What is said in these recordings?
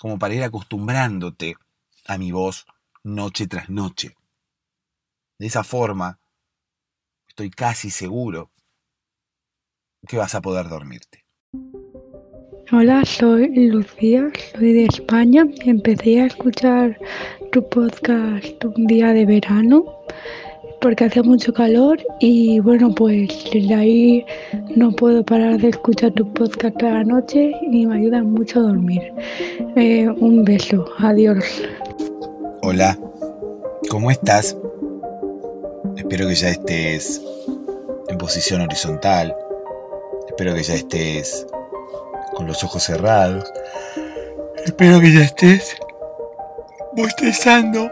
como para ir acostumbrándote a mi voz noche tras noche. De esa forma, estoy casi seguro que vas a poder dormirte. Hola, soy Lucía, soy de España. Empecé a escuchar tu podcast un día de verano porque hace mucho calor y bueno, pues desde ahí no puedo parar de escuchar tu podcast cada noche y me ayuda mucho a dormir. Eh, un beso, adiós. Hola, ¿cómo estás? Espero que ya estés en posición horizontal. Espero que ya estés con los ojos cerrados. Espero que ya estés bostezando.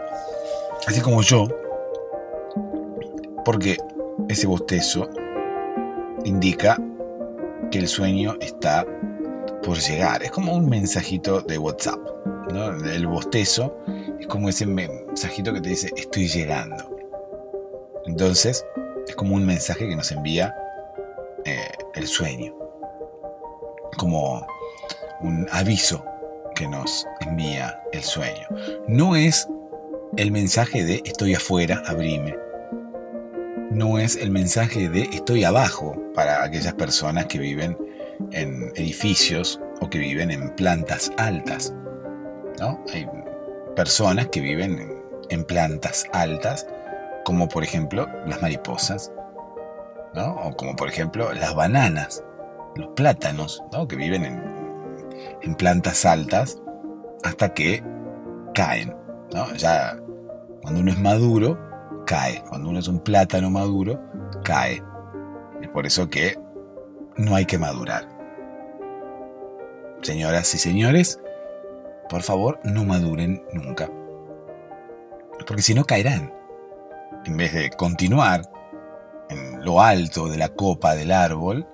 Así como yo porque ese bostezo indica que el sueño está por llegar. Es como un mensajito de WhatsApp. El bostezo es como ese mensajito que te dice estoy llegando. Entonces es como un mensaje que nos envía eh, el sueño. Como un aviso que nos envía el sueño. No es el mensaje de estoy afuera, abrime no es el mensaje de estoy abajo para aquellas personas que viven en edificios o que viven en plantas altas. ¿no? Hay personas que viven en plantas altas, como por ejemplo las mariposas, ¿no? o como por ejemplo las bananas, los plátanos, ¿no? que viven en, en plantas altas hasta que caen. Ya cuando uno es maduro, cae. Cuando uno es un plátano maduro, cae. Es por eso que no hay que madurar. Señoras y señores, por favor, no maduren nunca. Porque si no caerán. En vez de continuar en lo alto de la copa del árbol,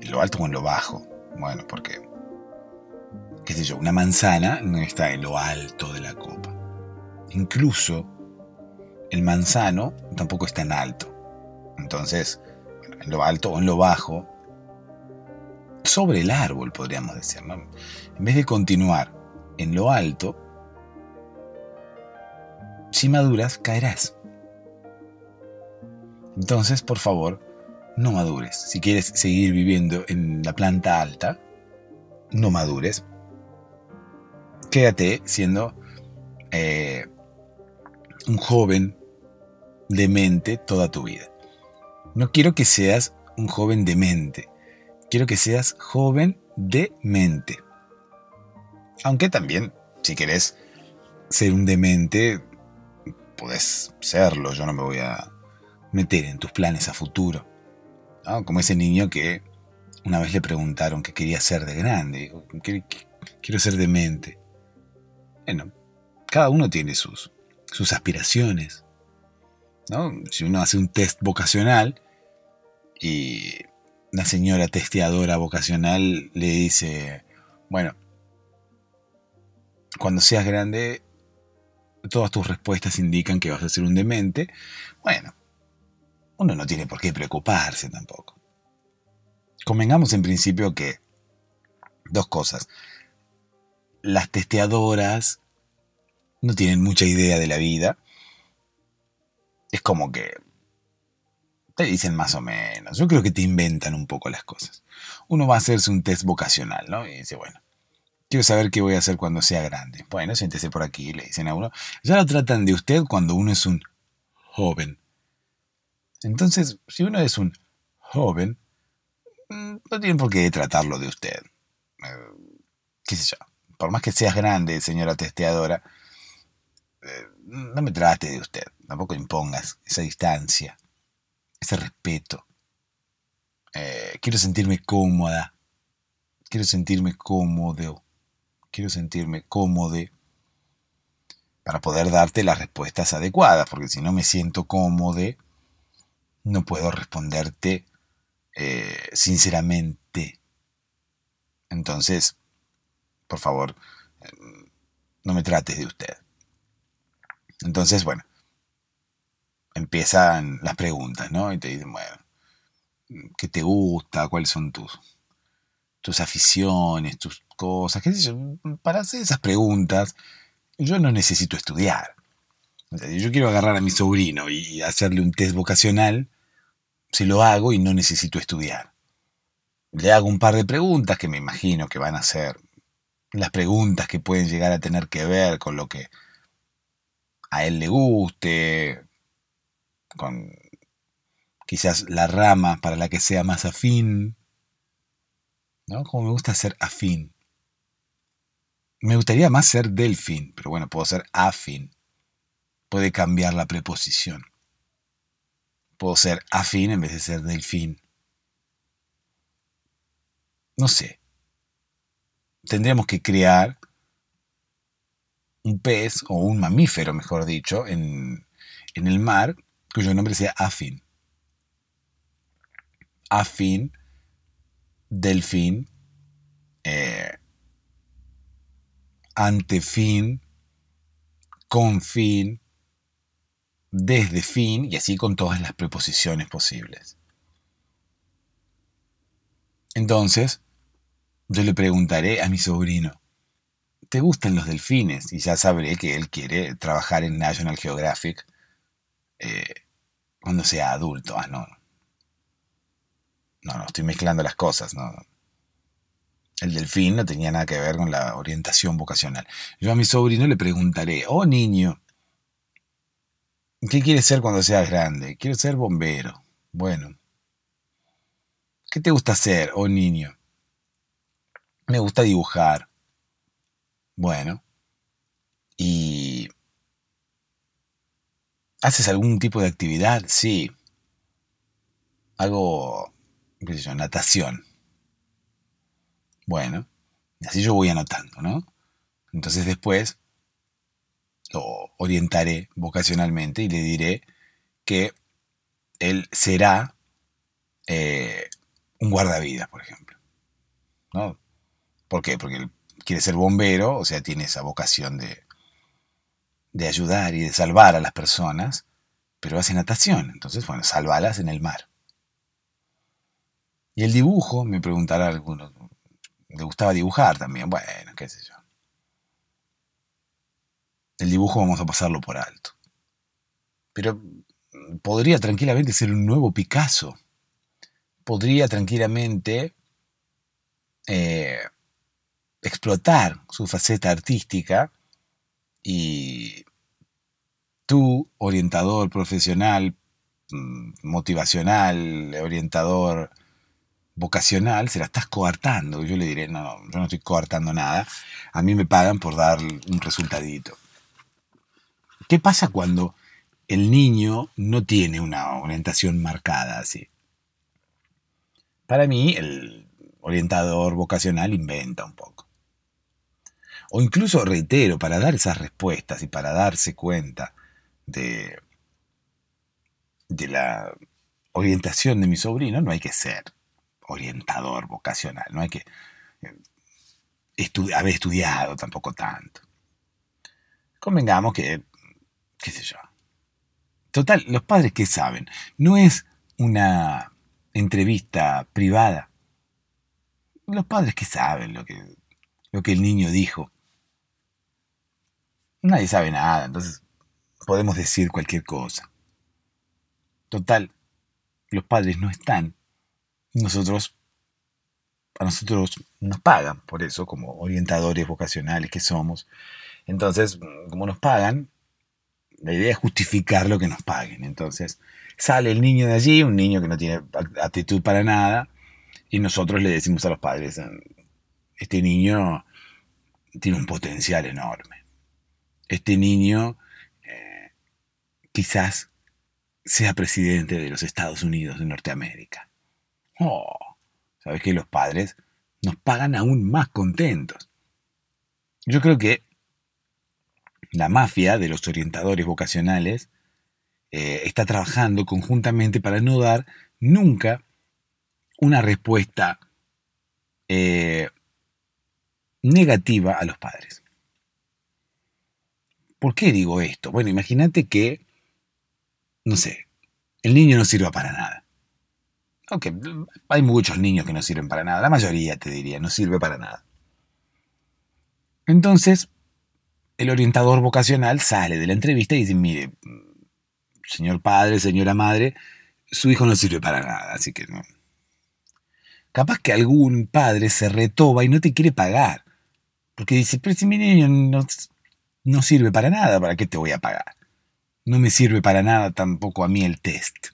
en lo alto o en lo bajo. Bueno, porque, qué sé yo, una manzana no está en lo alto de la copa. Incluso el manzano tampoco está en alto. Entonces, en lo alto o en lo bajo, sobre el árbol podríamos decir, En vez de continuar en lo alto, si maduras, caerás. Entonces, por favor, no madures. Si quieres seguir viviendo en la planta alta, no madures. Quédate siendo eh, un joven de mente toda tu vida. No quiero que seas un joven de mente. Quiero que seas joven de mente. Aunque también, si querés ser un demente, podés serlo. Yo no me voy a meter en tus planes a futuro. Como ese niño que una vez le preguntaron qué quería ser de grande. Dijo, quiero ser demente. Bueno, cada uno tiene sus, sus aspiraciones. Si uno hace un test vocacional y una señora testeadora vocacional le dice, bueno, cuando seas grande, todas tus respuestas indican que vas a ser un demente. Bueno, uno no tiene por qué preocuparse tampoco. Convengamos en principio que dos cosas. Las testeadoras no tienen mucha idea de la vida. Es como que te dicen más o menos. Yo creo que te inventan un poco las cosas. Uno va a hacerse un test vocacional, ¿no? Y dice, bueno, quiero saber qué voy a hacer cuando sea grande. Bueno, siéntese por aquí, le dicen a uno. Ya lo tratan de usted cuando uno es un joven. Entonces, si uno es un joven, mm, no tiene por qué tratarlo de usted. Eh, ¿Qué sé yo? Por más que seas grande, señora testeadora, eh, no me trate de usted. Tampoco impongas esa distancia, ese respeto. Eh, quiero sentirme cómoda. Quiero sentirme cómodo. Quiero sentirme cómodo para poder darte las respuestas adecuadas, porque si no me siento cómodo, no puedo responderte eh, sinceramente. Entonces, por favor, no me trates de usted. Entonces, bueno, empiezan las preguntas, ¿no? Y te dicen, bueno, ¿qué te gusta? ¿Cuáles son tus, tus aficiones, tus cosas? ¿Qué sé yo? Para hacer esas preguntas, yo no necesito estudiar. Yo quiero agarrar a mi sobrino y hacerle un test vocacional si lo hago y no necesito estudiar. Le hago un par de preguntas que me imagino que van a ser las preguntas que pueden llegar a tener que ver con lo que a él le guste, con quizás la rama para la que sea más afín, ¿no? Como me gusta ser afín. Me gustaría más ser delfín, pero bueno, puedo ser afín. Puede cambiar la preposición puedo ser afín en vez de ser delfín. No sé. Tendríamos que crear un pez o un mamífero, mejor dicho, en, el mar cuyo nombre sea afín. Afín, delfín, eh, antefín, confín, desde fin y así con todas las preposiciones posibles. Entonces, yo le preguntaré a mi sobrino, ¿te gustan los delfines? Y ya sabré que él quiere trabajar en National Geographic eh, cuando sea adulto. Ah, no. No, no, estoy mezclando las cosas, no. El delfín no tenía nada que ver con la orientación vocacional. Yo a mi sobrino le preguntaré, oh niño, ¿Qué quieres ser cuando seas grande? Quiero ser bombero. Bueno. ¿Qué te gusta hacer, oh niño? Me gusta dibujar. Bueno. ¿Y haces algún tipo de actividad? Sí. Hago, qué sé yo, natación. Bueno. Así yo voy anotando, ¿no? Entonces después lo orientaré vocacionalmente y le diré que él será eh, un guardavidas, por ejemplo. ¿No? ¿Por qué? Porque él quiere ser bombero, o sea, tiene esa vocación de, de ayudar y de salvar a las personas, pero hace natación, entonces, bueno, salvalas en el mar. Y el dibujo, me preguntará alguno, le gustaba dibujar también, bueno, qué sé yo. El dibujo vamos a pasarlo por alto. pero podría tranquilamente ser un nuevo Picasso. Podría tranquilamente eh, explotar su faceta artística y tú, orientador profesional, mm, motivacional, orientador vocacional, se la estás coartando. Yo le diré, no, no, yo no estoy coartando nada. A mí me pagan por dar un resultadito. ¿Qué pasa cuando el niño no tiene una orientación marcada así? Para mí, el orientador vocacional inventa un poco. O incluso, reitero, para dar esas respuestas y para darse cuenta de, de la orientación de mi sobrino, no hay que ser orientador vocacional, no hay que eh, haber estudiado tampoco tanto. Convengamos que, qué sé yo. Total, los padres que saben, no es una entrevista privada. Los padres que saben lo que, lo que el niño dijo. Nadie sabe nada, entonces podemos decir cualquier cosa. Total, los padres no están nosotros, a nosotros nos pagan por eso, como orientadores vocacionales que somos. Entonces, como nos pagan, la idea es justificar lo que nos paguen. Entonces, sale el niño de allí, un niño que no tiene actitud para nada, y nosotros le decimos a los padres, este niño tiene un potencial enorme. Este niño eh, quizás sea presidente de los Estados Unidos de Norteamérica. Oh, ¿sabes que los padres nos pagan aún más contentos? Yo creo que la mafia de los orientadores vocacionales eh, está trabajando conjuntamente para no dar nunca una respuesta eh, negativa a los padres. ¿Por qué digo esto? Bueno, imagínate que, no sé, el niño no sirva para nada. Aunque hay muchos niños que no sirven para nada, la mayoría te diría, no sirve para nada. Entonces, el orientador vocacional sale de la entrevista y dice, mire, señor padre, señora madre, su hijo no sirve para nada, así que no. Capaz que algún padre se retoba y no te quiere pagar. Porque dice, pero si mi niño no, no sirve para nada, ¿para qué te voy a pagar? No me sirve para nada tampoco a mí el test.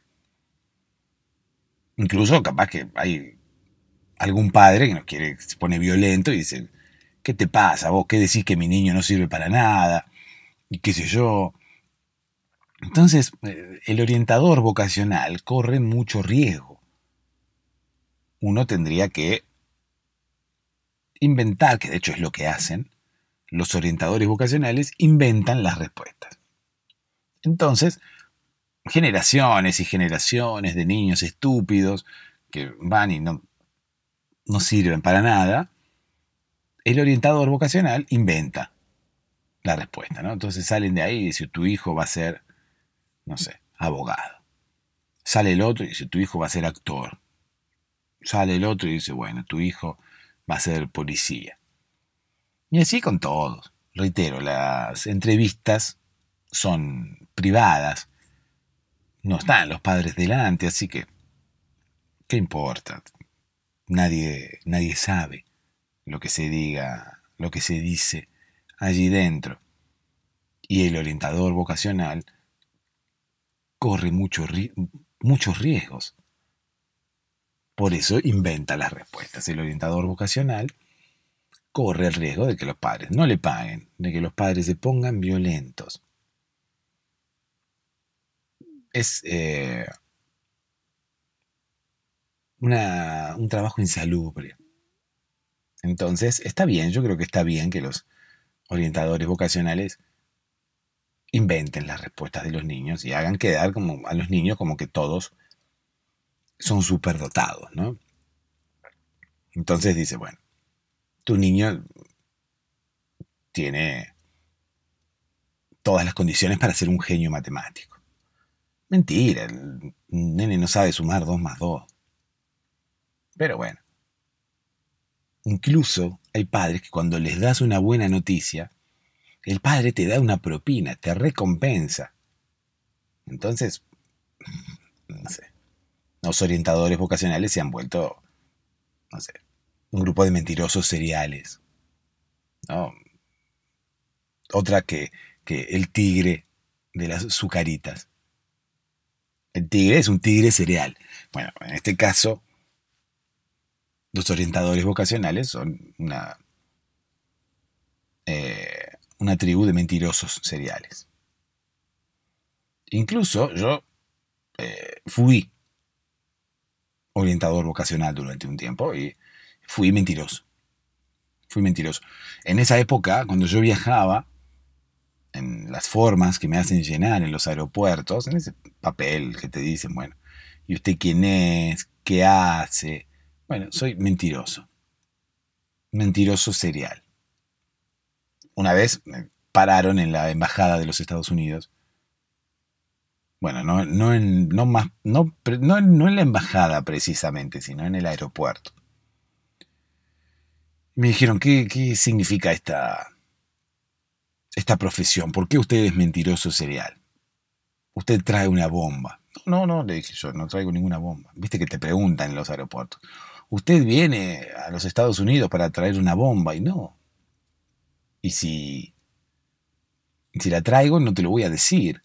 Incluso capaz que hay algún padre que nos quiere, se pone violento y dice, ¿qué te pasa vos? ¿Qué decís que mi niño no sirve para nada? Y qué sé yo. Entonces, eh, el orientador vocacional corre mucho riesgo. Uno tendría que inventar, que de hecho es lo que hacen, los orientadores vocacionales inventan las respuestas. Entonces, generaciones y generaciones de niños estúpidos que van y no, sirven para nada, el orientador vocacional inventa la respuesta, ¿no? Entonces salen de ahí y dicen, tu hijo va a ser, no sé, abogado. Sale el otro y dice, tu hijo va a ser actor. Sale el otro y dice, bueno, tu hijo va a ser policía. Y así con todos. Reitero, las entrevistas son privadas, no están los padres delante, así que, ¿qué importa? Nadie, nadie sabe lo que se diga, lo que se dice allí dentro. Y el orientador vocacional corre muchos riesgos. Por eso inventa las respuestas. El orientador vocacional corre el riesgo de que los padres no le paguen, de que los padres se pongan violentos, es eh, un trabajo insalubre. Entonces, está bien, yo creo que está bien que los orientadores vocacionales inventen las respuestas de los niños y hagan quedar como a los niños como que todos son superdotados, ¿no? Entonces dice, bueno, tu niño tiene todas las condiciones para ser un genio matemático. Mentira, el nene no sabe sumar 2 más 2. Pero bueno. Incluso hay padres que cuando les das una buena noticia, el padre te da una propina, te recompensa. Entonces, no sé, los orientadores vocacionales se han vuelto, no sé, un grupo de mentirosos seriales. Otra que, que el tigre de las sucaritas. El tigre es un tigre cereal. Bueno, en este caso, los orientadores vocacionales son una, eh, una tribu de mentirosos seriales. Incluso yo eh, fui orientador vocacional durante un tiempo y fui mentiroso. Fui mentiroso. En esa época, cuando yo viajaba, en las formas que me hacen llenar en los aeropuertos, en ese papel que te dicen, bueno, ¿y usted quién es? ¿Qué hace? Bueno, soy mentiroso. Mentiroso serial. Una vez me pararon en la embajada de los Estados Unidos. Bueno, no, no, en, no, más, no, no, no en la embajada precisamente, sino en el aeropuerto. Me dijeron, ¿qué, qué significa esta, esta profesión? ¿Por qué usted es mentiroso serial? Usted trae una bomba. No, no, le dije yo, no traigo ninguna bomba. Viste que te preguntan en los aeropuertos. Usted viene a los Estados Unidos para traer una bomba y no. Y si, si la traigo, no te lo voy a decir.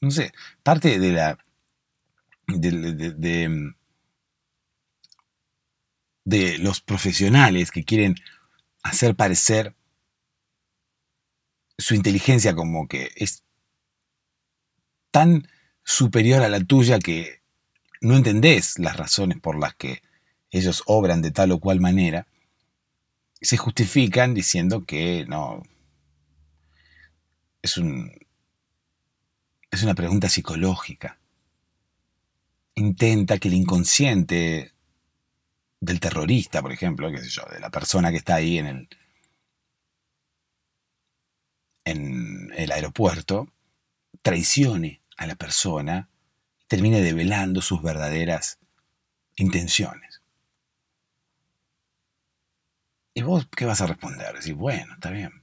No sé, parte de la... de, de los profesionales que quieren hacer parecer su inteligencia como que es tan superior a la tuya que no entendés las razones por las que ellos obran de tal o cual manera, se justifican diciendo que no. Es un. Es una pregunta psicológica. Intenta que el inconsciente del terrorista, por ejemplo, qué sé yo, de la persona que está ahí en el, en el aeropuerto, traicione a la persona y termine develando sus verdaderas intenciones. ¿Y vos qué vas a responder? Decir, bueno, está bien.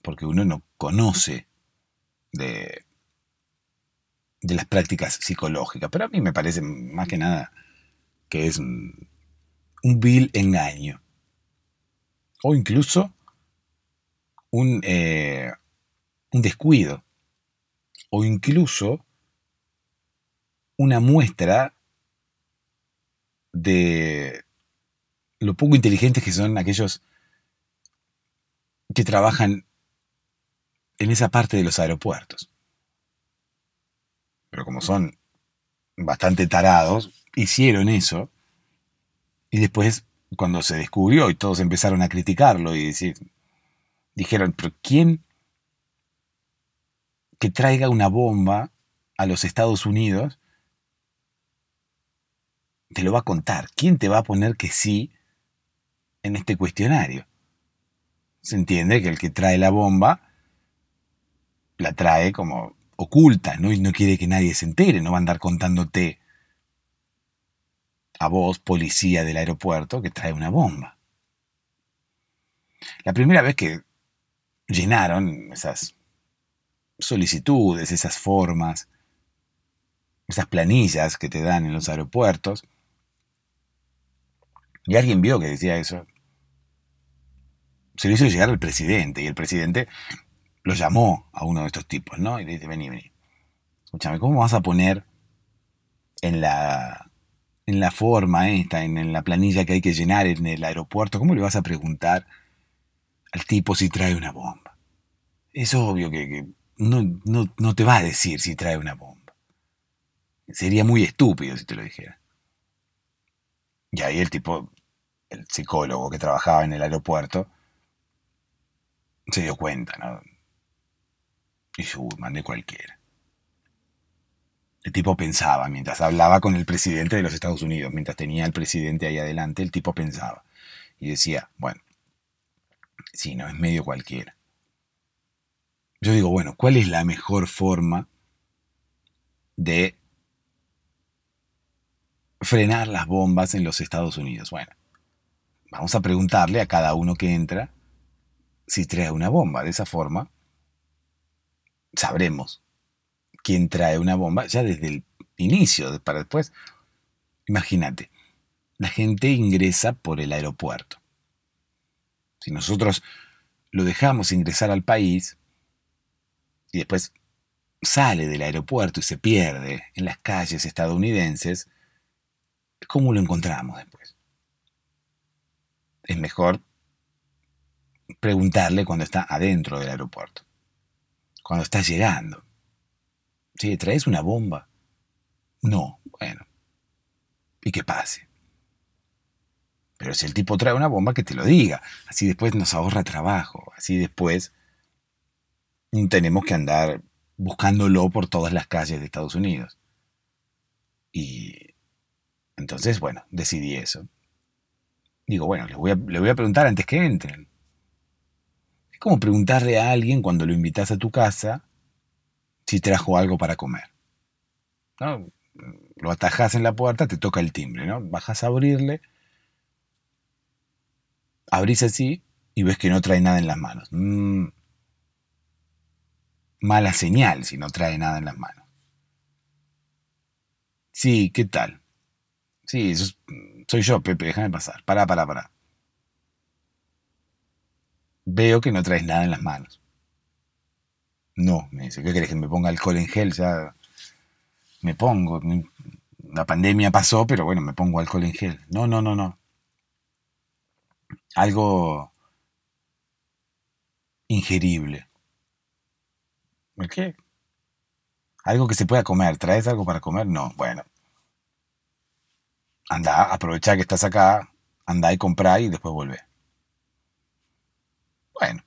Porque uno no conoce de, de las prácticas psicológicas. Pero a mí me parece más que nada que es un, un vil engaño. O incluso un, eh, un descuido. O incluso una muestra de lo poco inteligentes que son aquellos que trabajan en esa parte de los aeropuertos. Pero como son bastante tarados, hicieron eso y después, cuando se descubrió y todos empezaron a criticarlo y decir, dijeron, pero ¿quién que traiga una bomba a los Estados Unidos te lo va a contar? ¿Quién te va a poner que sí en este cuestionario? Se entiende que el que trae la bomba la trae como oculta, ¿no? Y no quiere que nadie se entere, no va a andar contándote a vos, policía del aeropuerto, que trae una bomba. La primera vez que llenaron esas solicitudes, esas formas, esas planillas que te dan en los aeropuertos, y alguien vio que decía eso, se lo hizo llegar al presidente, y el presidente lo llamó a uno de estos tipos, ¿no? Y le dice, vení, vení, escúchame, ¿cómo vas a poner en la en la forma esta, en, la planilla que hay que llenar en el aeropuerto, ¿cómo le vas a preguntar al tipo si trae una bomba? Es obvio que, no, no, te va a decir si trae una bomba. Sería muy estúpido si te lo dijera. Y ahí el tipo, el psicólogo que trabajaba en el aeropuerto, se dio cuenta, ¿no? Y uy, mandé cualquiera. El tipo pensaba, mientras hablaba con el presidente de los Estados Unidos, mientras tenía al presidente ahí adelante, el tipo pensaba y decía, bueno, si no es medio cualquiera. Yo digo, bueno, ¿cuál es la mejor forma de frenar las bombas en los Estados Unidos? Bueno, vamos a preguntarle a cada uno que entra si trae una bomba. De esa forma, sabremos quien trae una bomba ya desde el inicio, para después. Imagínate, la gente ingresa por el aeropuerto. Si nosotros lo dejamos ingresar al país y después sale del aeropuerto y se pierde en las calles estadounidenses, ¿cómo lo encontramos después? Es mejor preguntarle cuando está adentro del aeropuerto, cuando está llegando. Si ¿traes una bomba? No, bueno. Y que pase. Pero si el tipo trae una bomba, que te lo diga. Así después nos ahorra trabajo. Así después tenemos que andar buscándolo por todas las calles de Estados Unidos. Y entonces, bueno, decidí eso. Digo, bueno, le voy a, voy a preguntar antes que entren. Es como preguntarle a alguien cuando lo invitas a tu casa si trajo algo para comer. ¿No? Lo atajas en la puerta, te toca el timbre, ¿no? Bajas a abrirle, abrís así y ves que no trae nada en las manos. Mm, mala señal si no trae nada en las manos. Sí, ¿qué tal? Sí, soy yo, Pepe, déjame pasar. Pará, pará, pará. Veo que no traes nada en las manos. No, me dice, ¿qué querés que me ponga alcohol en gel? Ya me pongo. La pandemia pasó, pero bueno, me pongo alcohol en gel. No, no, no, no. Algo ingerible. ¿El qué? Algo que se pueda comer. ¿Traes algo para comer? No. Bueno. Anda, aprovecha que estás acá, anda y compra y después vuelve. Bueno.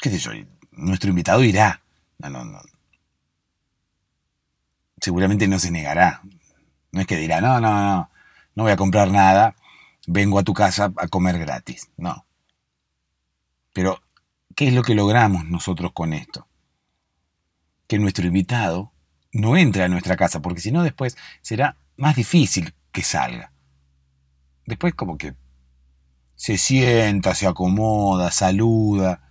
¿Qué sé yo? Nuestro invitado irá. No, no, no. Seguramente no se negará. No es que dirá, no, no, no, no voy a comprar nada, vengo a tu casa a comer gratis. No. Pero, ¿qué es lo que logramos nosotros con esto? que nuestro invitado no entre a nuestra casa, porque si no después será más difícil que salga. Después como que se sienta, se acomoda, saluda.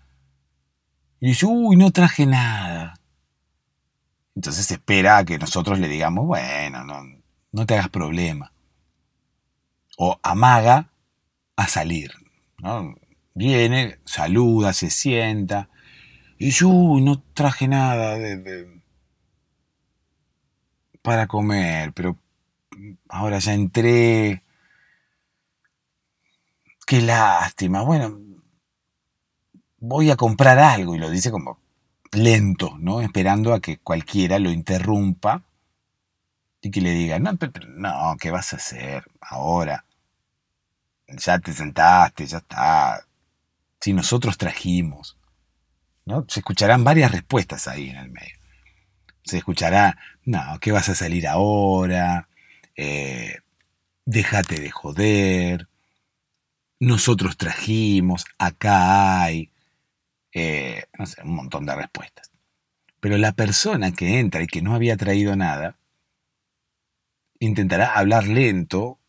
Y dice, uy, no traje nada. Entonces espera a que nosotros le digamos, bueno, no, no te hagas problema. O amaga a salir. Viene, saluda, se sienta. Y yo, no traje nada de, para comer, pero ahora ya entré. Qué lástima. Bueno, voy a comprar algo y lo dice como lento, ¿no? Esperando a que cualquiera lo interrumpa y que le diga, no, no, ¿qué vas a hacer ahora? Ya te sentaste, ya está. Si nosotros trajimos. Se escucharán varias respuestas ahí en el medio. Se escuchará, no, ¿qué vas a salir ahora? Eh, déjate de joder. Nosotros trajimos, acá hay. Eh, no sé, un montón de respuestas. Pero la persona que entra y que no había traído nada, intentará hablar lento,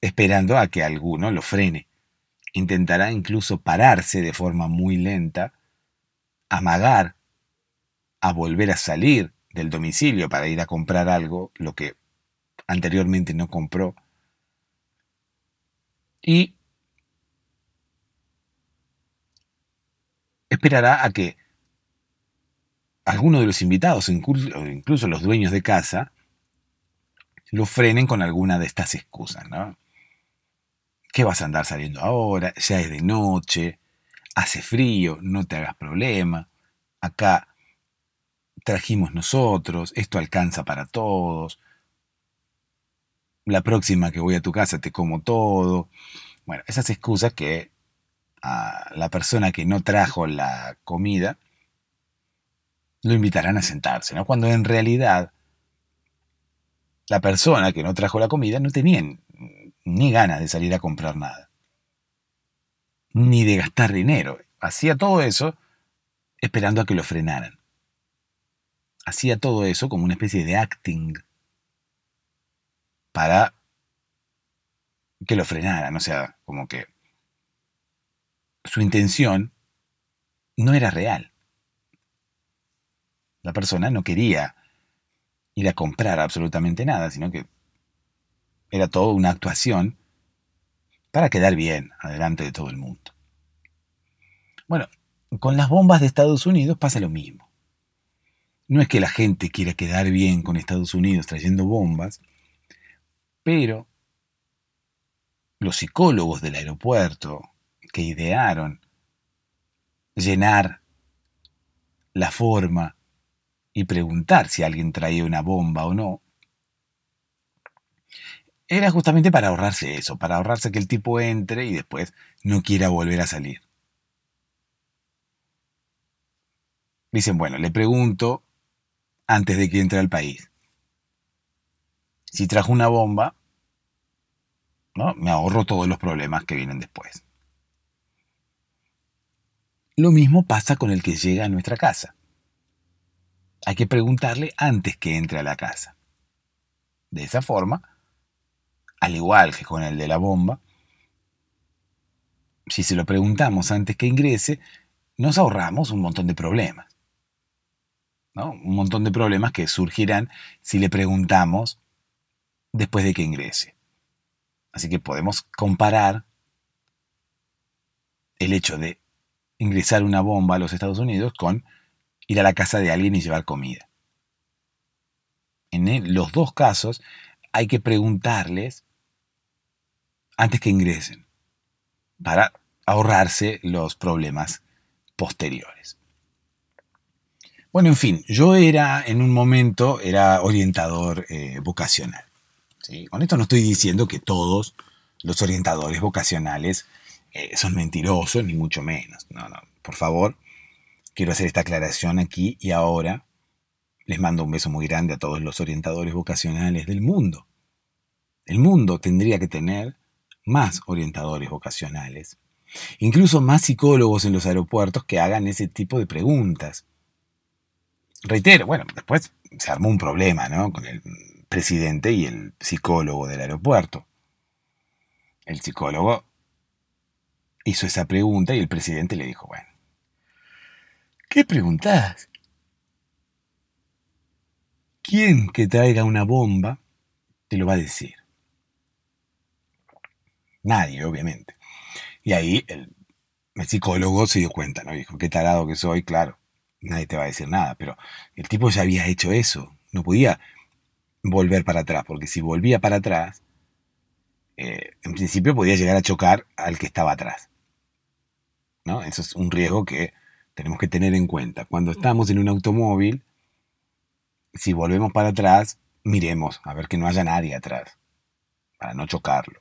esperando a que alguno lo frene. Intentará incluso pararse de forma muy lenta amagar a volver a salir del domicilio para ir a comprar algo, lo que anteriormente no compró. Y esperará a que alguno de los invitados, incluso los dueños de casa, lo frenen con alguna de estas excusas, ¿no? ¿Qué vas a andar saliendo ahora? Ya es de noche, hace frío, no te hagas problema, acá trajimos nosotros, esto alcanza para todos, la próxima que voy a tu casa te como todo. Bueno, esas excusas que a la persona que no trajo la comida lo invitarán a sentarse, ¿no? Cuando en realidad la persona que no trajo la comida no tenía ni ganas de salir a comprar nada ni de gastar dinero. Hacía todo eso esperando a que lo frenaran. Hacía todo eso como una especie de acting para que lo frenaran. O sea, como que su intención no era real. La persona no quería ir a comprar absolutamente nada, sino que era todo una actuación para quedar bien adelante de todo el mundo. Bueno, con las bombas de Estados Unidos pasa lo mismo. No es que la gente quiera quedar bien con Estados Unidos trayendo bombas, pero los psicólogos del aeropuerto que idearon llenar la forma y preguntar si alguien traía una bomba o no, era justamente para ahorrarse eso, para ahorrarse que el tipo entre y después no quiera volver a salir. Dicen, bueno, le pregunto antes de que entre al país. Si trajo una bomba, ¿no? me ahorro todos los problemas que vienen después. Lo mismo pasa con el que llega a nuestra casa. Hay que preguntarle antes que entre a la casa. De esa forma, al igual que con el de la bomba, si se lo preguntamos antes que ingrese, nos ahorramos un montón de problemas. Un montón de problemas que surgirán si le preguntamos después de que ingrese. Así que podemos comparar el hecho de ingresar una bomba a los Estados Unidos con ir a la casa de alguien y llevar comida. En los dos casos hay que preguntarles antes que ingresen para ahorrarse los problemas posteriores. Bueno, en fin, yo era en un momento, era orientador eh, vocacional. Con esto no estoy diciendo que todos los orientadores vocacionales eh, son mentirosos, ni mucho menos. No, no, por favor, quiero hacer esta aclaración aquí y ahora. Les mando un beso muy grande a todos los orientadores vocacionales del mundo. El mundo tendría que tener más orientadores vocacionales, incluso más psicólogos en los aeropuertos que hagan ese tipo de preguntas reitero, bueno, después se armó un problema, ¿no? Con el presidente y el psicólogo del aeropuerto. El psicólogo hizo esa pregunta y el presidente le dijo, bueno, ¿qué preguntás? ¿Quién que traiga una bomba te lo va a decir? Nadie, obviamente. Y ahí el, psicólogo se dio cuenta, ¿no? Dijo, qué tarado que soy, claro nadie te va a decir nada, pero el tipo ya había hecho eso, no podía volver para atrás, porque si volvía para atrás, eh, en principio podía llegar a chocar al que estaba atrás. ¿No? Eso es un riesgo que tenemos que tener en cuenta. Cuando estamos en un automóvil, si volvemos para atrás, miremos a ver que no haya nadie atrás, para no chocarlo.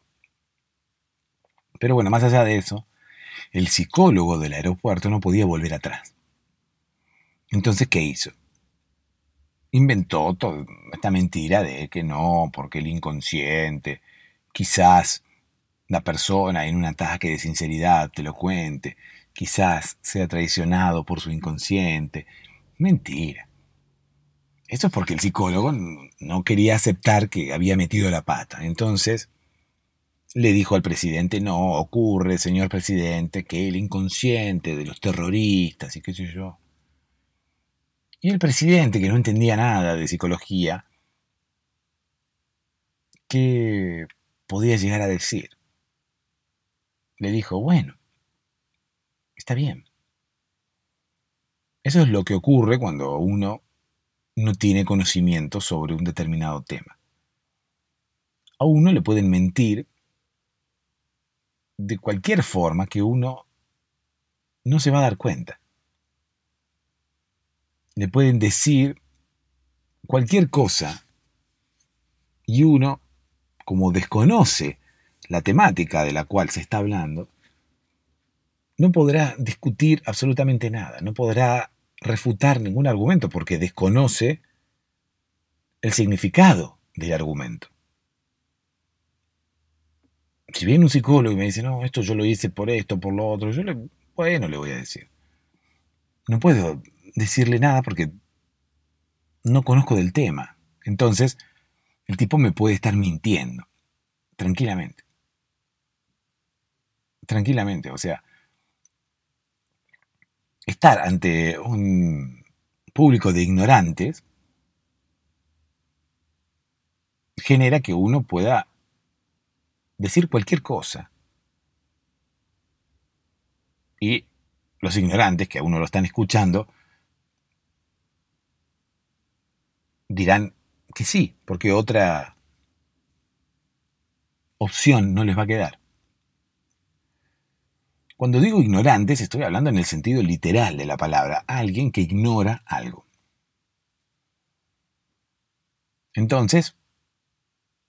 Pero bueno, más allá de eso, el psicólogo del aeropuerto no podía volver atrás. Entonces, ¿qué hizo? Inventó toda esta mentira de que no, porque el inconsciente, quizás la persona en un ataque de sinceridad te lo cuente, quizás sea traicionado por su inconsciente. Mentira. Eso es porque el psicólogo no quería aceptar que había metido la pata. Entonces le dijo al presidente, no, ocurre, señor presidente, que el inconsciente de los terroristas y qué sé yo, y el presidente, que no entendía nada de psicología, ¿qué podía llegar a decir? Le dijo, bueno, está bien. Eso es lo que ocurre cuando uno no tiene conocimiento sobre un determinado tema. A uno le pueden mentir de cualquier forma que uno no se va a dar cuenta le pueden decir cualquier cosa y uno, como desconoce la temática de la cual se está hablando, no podrá discutir absolutamente nada, no podrá refutar ningún argumento porque desconoce el significado del argumento. Si viene un psicólogo y me dice, no, esto yo lo hice por esto, por lo otro, yo le, bueno, le voy a decir. No puedo decirle nada porque no conozco del tema. Entonces, el tipo me puede estar mintiendo. Tranquilamente. Tranquilamente, o sea, estar ante un público de ignorantes genera que uno pueda decir cualquier cosa. Y los ignorantes, que a uno lo están escuchando, dirán que sí, porque otra opción no les va a quedar. Cuando digo ignorantes, estoy hablando en el sentido literal de la palabra, alguien que ignora algo. Entonces,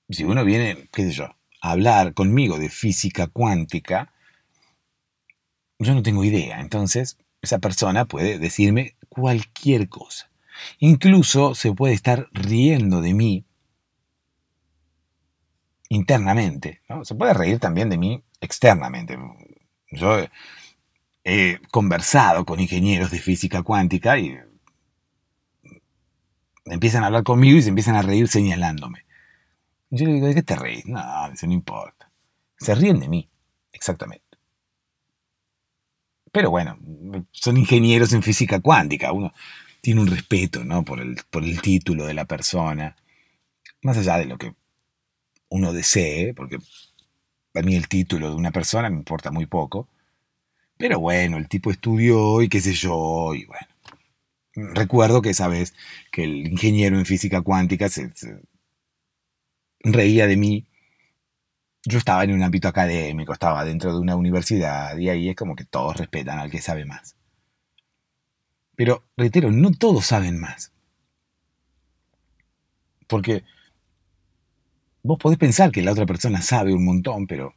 si uno viene, qué sé yo, a hablar conmigo de física cuántica, yo no tengo idea. Entonces, esa persona puede decirme cualquier cosa. Incluso se puede estar riendo de mí internamente. Se puede reír también de mí externamente. Yo he conversado con ingenieros de física cuántica y empiezan a hablar conmigo y se empiezan a reír señalándome. Yo le digo, ¿de qué te reís? No, eso no importa. Se ríen de mí, exactamente. Pero bueno, son ingenieros en física cuántica. Uno tiene un respeto ¿no? por, el, por el título de la persona. Más allá de lo que uno desee, porque a mí el título de una persona me importa muy poco. Pero bueno, el tipo estudió y qué sé yo, y bueno. Recuerdo que esa vez que el ingeniero en física cuántica se, reía de mí. Yo estaba en un ámbito académico, estaba dentro de una universidad y ahí es como que todos respetan al que sabe más. Pero, reitero, no todos saben más. Porque vos podés pensar que la otra persona sabe un montón, pero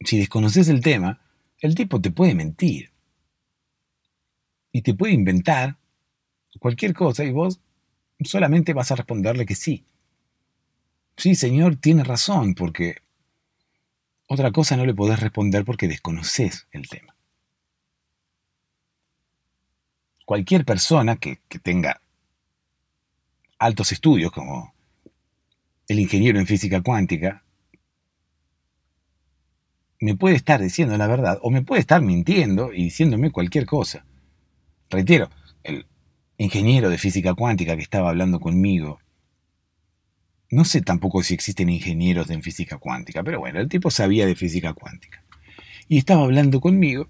si desconoces el tema, el tipo te puede mentir. Y te puede inventar cualquier cosa y vos solamente vas a responderle que sí. Sí, señor, tiene razón, porque otra cosa no le podés responder porque desconoces el tema. Cualquier persona que, que tenga altos estudios, como el ingeniero en física cuántica, me puede estar diciendo la verdad o me puede estar mintiendo y diciéndome cualquier cosa. Reitero, el ingeniero de física cuántica que estaba hablando conmigo, no sé tampoco si existen ingenieros en física cuántica, pero bueno, el tipo sabía de física cuántica. Y estaba hablando conmigo.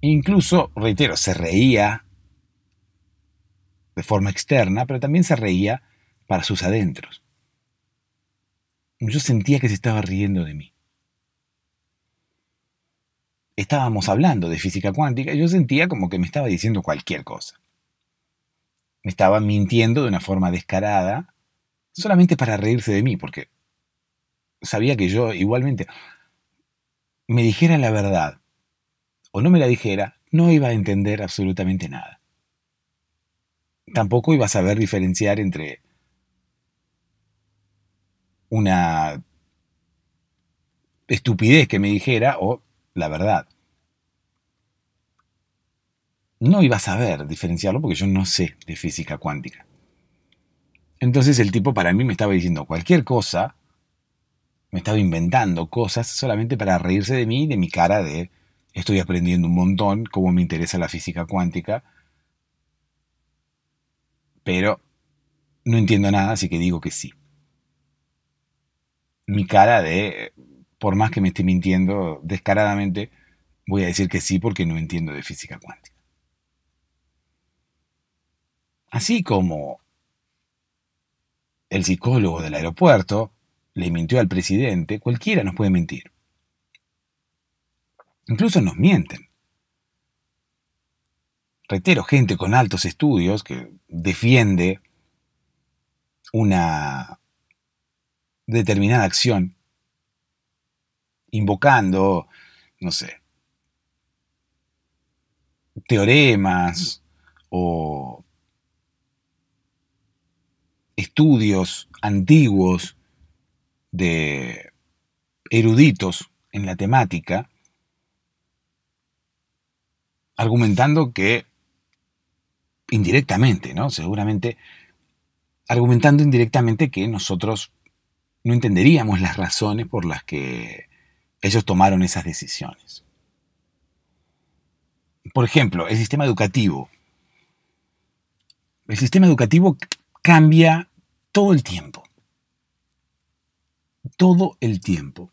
Incluso, reitero, se reía de forma externa, pero también se reía para sus adentros. Yo sentía que se estaba riendo de mí. Estábamos hablando de física cuántica y yo sentía como que me estaba diciendo cualquier cosa. Me estaba mintiendo de una forma descarada, solamente para reírse de mí, porque sabía que yo igualmente me dijera la verdad o no me la dijera, no iba a entender absolutamente nada. Tampoco iba a saber diferenciar entre una estupidez que me dijera o la verdad. No iba a saber diferenciarlo porque yo no sé de física cuántica. Entonces el tipo para mí me estaba diciendo cualquier cosa, me estaba inventando cosas solamente para reírse de mí y de mi cara de estoy aprendiendo un montón, cómo me interesa la física cuántica, pero no entiendo nada, así que digo que sí mi cara de, por más que me esté mintiendo descaradamente, voy a decir que sí porque no entiendo de física cuántica. Así como el psicólogo del aeropuerto le mintió al presidente, cualquiera nos puede mentir. Incluso nos mienten. Reitero, gente con altos estudios que defiende una determinada acción, invocando, no sé, teoremas o estudios antiguos de eruditos en la temática, argumentando que indirectamente, ¿no? Seguramente argumentando indirectamente que nosotros no entenderíamos las razones por las que ellos tomaron esas decisiones. por ejemplo, el sistema educativo. El sistema educativo cambia todo el tiempo. Todo el tiempo.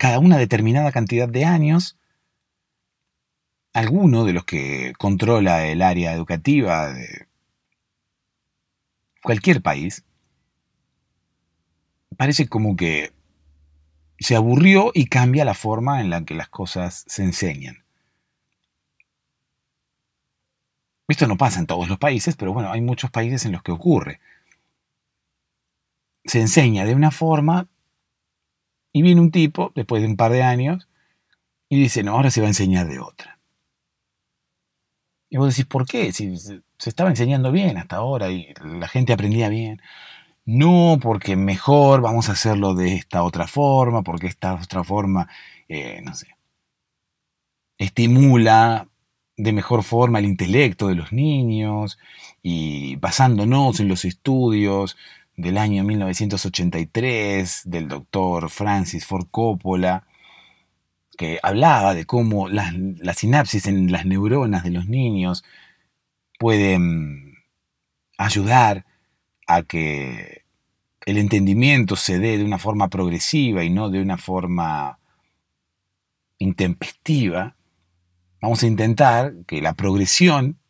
Cada una determinada cantidad de años, alguno de los que controla el área educativa de cualquier país, parece como que se aburrió y cambia la forma en la que las cosas se enseñan. Esto no pasa en todos los países, pero bueno, hay muchos países en los que ocurre. Se enseña de una forma y viene un tipo, después de un par de años, y dice, no, ahora se va a enseñar de otra. Y vos decís, ¿por qué? Si se estaba enseñando bien hasta ahora y la gente aprendía bien. No, porque mejor vamos a hacerlo de esta otra forma, porque esta otra forma, eh, no sé, estimula de mejor forma el intelecto de los niños y basándonos en los estudios del año 1983 del doctor Francis Ford Coppola, que hablaba de cómo la, la sinapsis en las neuronas de los niños pueden ayudar a que el entendimiento se dé de una forma progresiva y no de una forma intempestiva, vamos a intentar que la progresión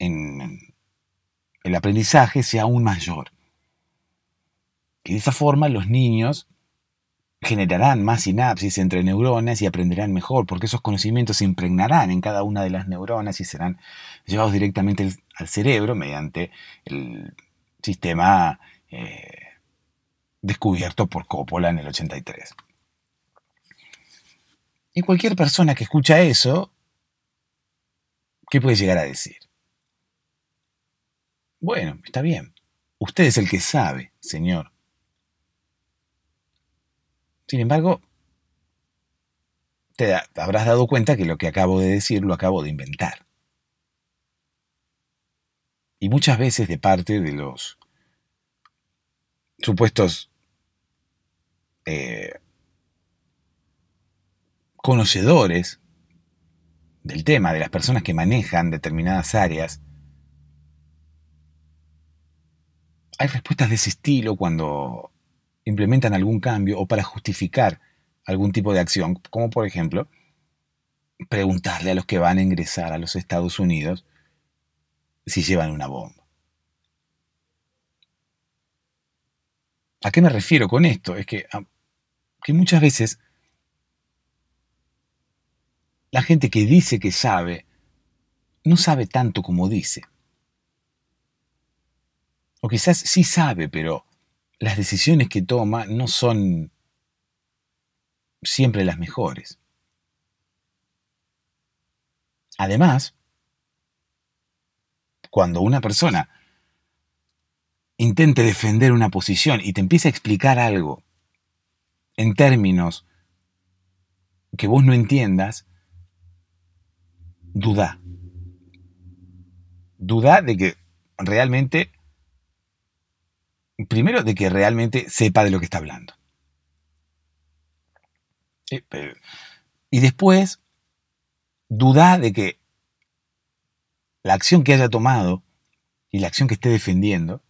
en el aprendizaje sea aún mayor. Y de esa forma los niños generarán más sinapsis entre neuronas y aprenderán mejor, porque esos conocimientos se impregnarán en cada una de las neuronas y serán llevados directamente al cerebro mediante el sistema eh, descubierto por Coppola en el 83. Y cualquier persona que escucha eso, ¿qué puede llegar a decir? Bueno, está bien. Usted es el que sabe, señor. Sin embargo, te habrás dado cuenta que lo que acabo de decir lo acabo de inventar. Y muchas veces de parte de los supuestos eh, conocedores del tema, de las personas que manejan determinadas áreas, hay respuestas de ese estilo cuando implementan algún cambio o para justificar algún tipo de acción, como por ejemplo preguntarle a los que van a ingresar a los Estados Unidos si llevan una bomba. ¿A qué me refiero con esto? Es que, ah, que muchas veces la gente que dice que sabe, no sabe tanto como dice. O quizás sí sabe, pero las decisiones que toma no son siempre las mejores. Además, cuando una persona intente defender una posición y te empieza a explicar algo en términos que vos no entiendas, duda. Duda de que realmente, primero, de que realmente sepa de lo que está hablando. Y después, duda de que la acción que haya tomado y la acción que esté defendiendo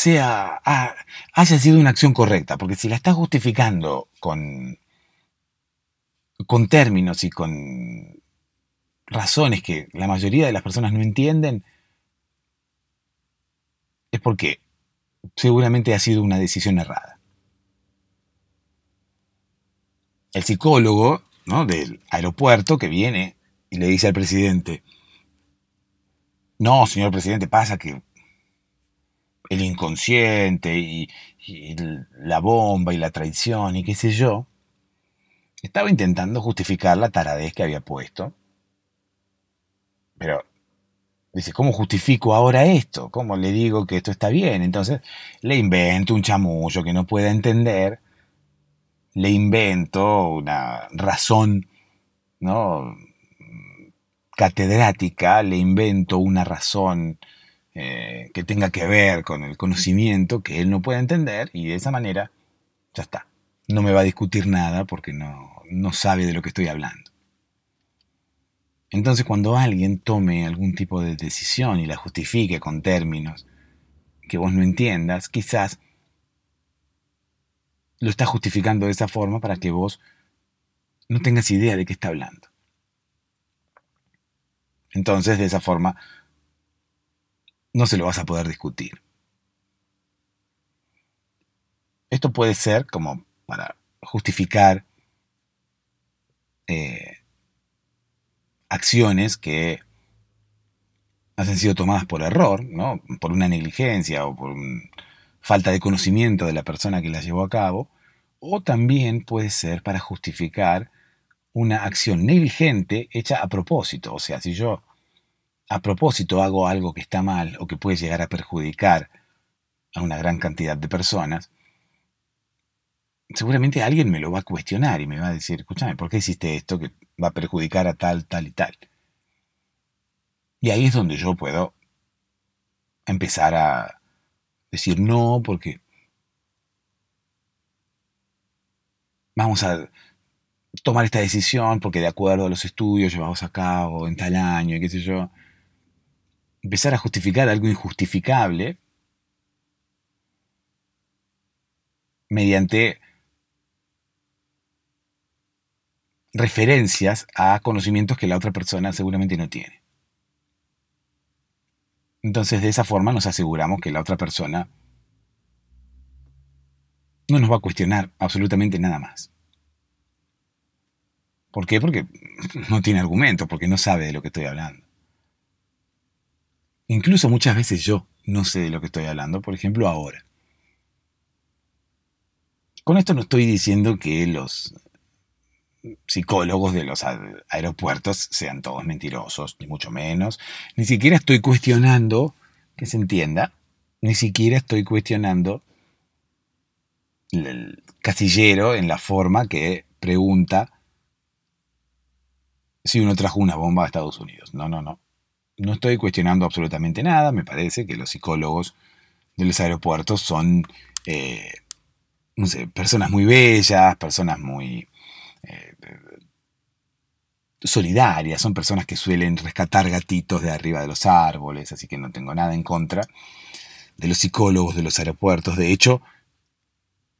sea, haya sido una acción correcta, porque si la estás justificando con, con términos y con razones que la mayoría de las personas no entienden, es porque seguramente ha sido una decisión errada. El psicólogo del aeropuerto que viene y le dice al presidente, no, señor presidente, pasa que el inconsciente y, la bomba y la traición y qué sé yo, estaba intentando justificar la taradez que había puesto. Pero dice, ¿cómo justifico ahora esto? ¿Cómo le digo que esto está bien? Entonces le invento un chamullo que no pueda entender, le invento una razón, ¿no? catedrática, le invento una razón eh, que tenga que ver con el conocimiento que él no puede entender y de esa manera ya está, no me va a discutir nada porque no, no sabe de lo que estoy hablando. Entonces cuando alguien tome algún tipo de decisión y la justifique con términos que vos no entiendas, quizás lo está justificando de esa forma para que vos no tengas idea de qué está hablando. Entonces, de esa forma, no se lo vas a poder discutir. Esto puede ser como para justificar eh, acciones que han sido tomadas por error, ¿no? por una negligencia o por falta de conocimiento de la persona que las llevó a cabo, o también puede ser para justificar una acción negligente hecha a propósito. O sea, si yo a propósito hago algo que está mal o que puede llegar a perjudicar a una gran cantidad de personas, seguramente alguien me lo va a cuestionar y me va a decir, escúchame, ¿por qué hiciste esto que va a perjudicar a tal, tal y tal? Y ahí es donde yo puedo empezar a decir no, porque vamos a tomar esta decisión porque de acuerdo a los estudios llevados a cabo en tal año y qué sé yo, empezar a justificar algo injustificable mediante referencias a conocimientos que la otra persona seguramente no tiene. Entonces de esa forma nos aseguramos que la otra persona no nos va a cuestionar absolutamente nada más. ¿Por qué? Porque no tiene argumentos, porque no sabe de lo que estoy hablando. Incluso muchas veces yo no sé de lo que estoy hablando, por ejemplo ahora. Con esto no estoy diciendo que los psicólogos de los aeropuertos sean todos mentirosos, ni mucho menos. Ni siquiera estoy cuestionando, que se entienda, ni siquiera estoy cuestionando el casillero en la forma que pregunta si uno trajo una bomba a Estados Unidos. No, no, no. No estoy cuestionando absolutamente nada. Me parece que los psicólogos de los aeropuertos son, eh, personas muy bellas, personas muy eh, solidarias, son personas que suelen rescatar gatitos de arriba de los árboles, así que no tengo nada en contra de los psicólogos de los aeropuertos. De hecho,